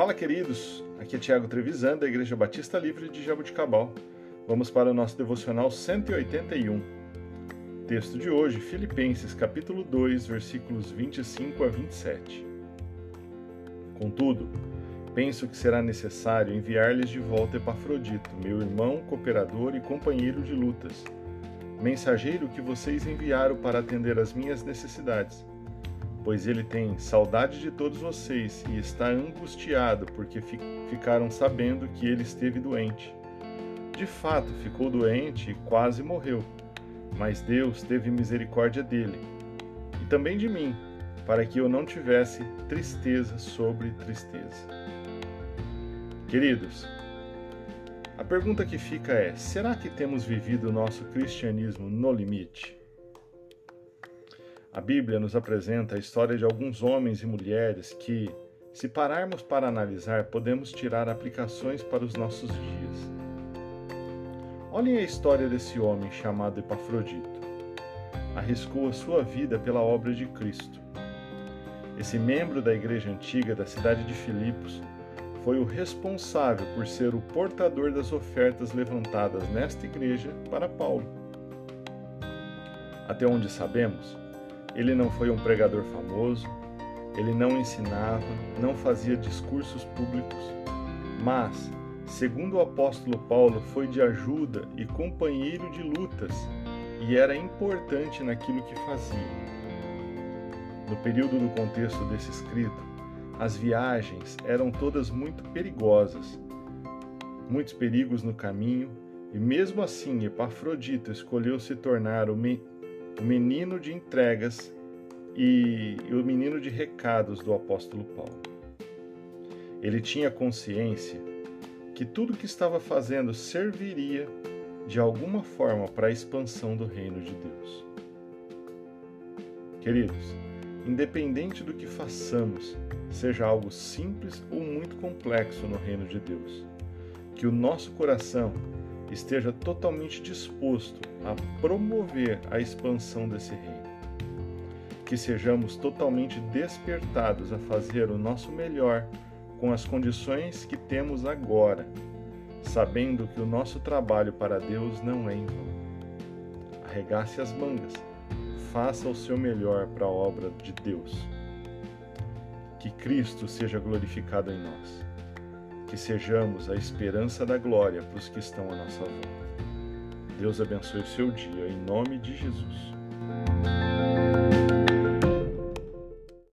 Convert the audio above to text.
Fala, queridos! Aqui é Tiago Trevisan, da Igreja Batista Livre de Jabuticabal. Vamos para o nosso devocional 181. Texto de hoje, Filipenses, capítulo 2, versículos 25 a 27. Contudo, penso que será necessário enviar-lhes de volta Epafrodito, meu irmão, cooperador e companheiro de lutas, mensageiro que vocês enviaram para atender às minhas necessidades pois ele tem saudade de todos vocês e está angustiado porque fi ficaram sabendo que ele esteve doente. De fato, ficou doente e quase morreu, mas Deus teve misericórdia dele e também de mim, para que eu não tivesse tristeza sobre tristeza. Queridos, a pergunta que fica é: será que temos vivido o nosso cristianismo no limite? A Bíblia nos apresenta a história de alguns homens e mulheres que, se pararmos para analisar, podemos tirar aplicações para os nossos dias. Olhem a história desse homem chamado Epafrodito. Arriscou a sua vida pela obra de Cristo. Esse membro da igreja antiga da cidade de Filipos foi o responsável por ser o portador das ofertas levantadas nesta igreja para Paulo. Até onde sabemos, ele não foi um pregador famoso, ele não ensinava, não fazia discursos públicos, mas, segundo o apóstolo Paulo, foi de ajuda e companheiro de lutas e era importante naquilo que fazia. No período do contexto desse escrito, as viagens eram todas muito perigosas, muitos perigos no caminho, e mesmo assim Epafrodito escolheu se tornar o o menino de entregas e, o menino de recados do apóstolo Paulo. Ele tinha consciência que tudo que estava fazendo serviria de alguma forma para a expansão do reino de Deus. Queridos, independente do que façamos, seja algo simples ou muito complexo no reino de Deus, que o nosso coração esteja totalmente disposto a promover a expansão desse reino. Que sejamos totalmente despertados a fazer o nosso melhor com as condições que temos agora, sabendo que o nosso trabalho para Deus não é em vão. Arregace as mangas, faça o seu melhor para a obra de Deus. Que Cristo seja glorificado em nós que sejamos a esperança da glória para os que estão à nossa volta. Deus abençoe o seu dia, em nome de Jesus.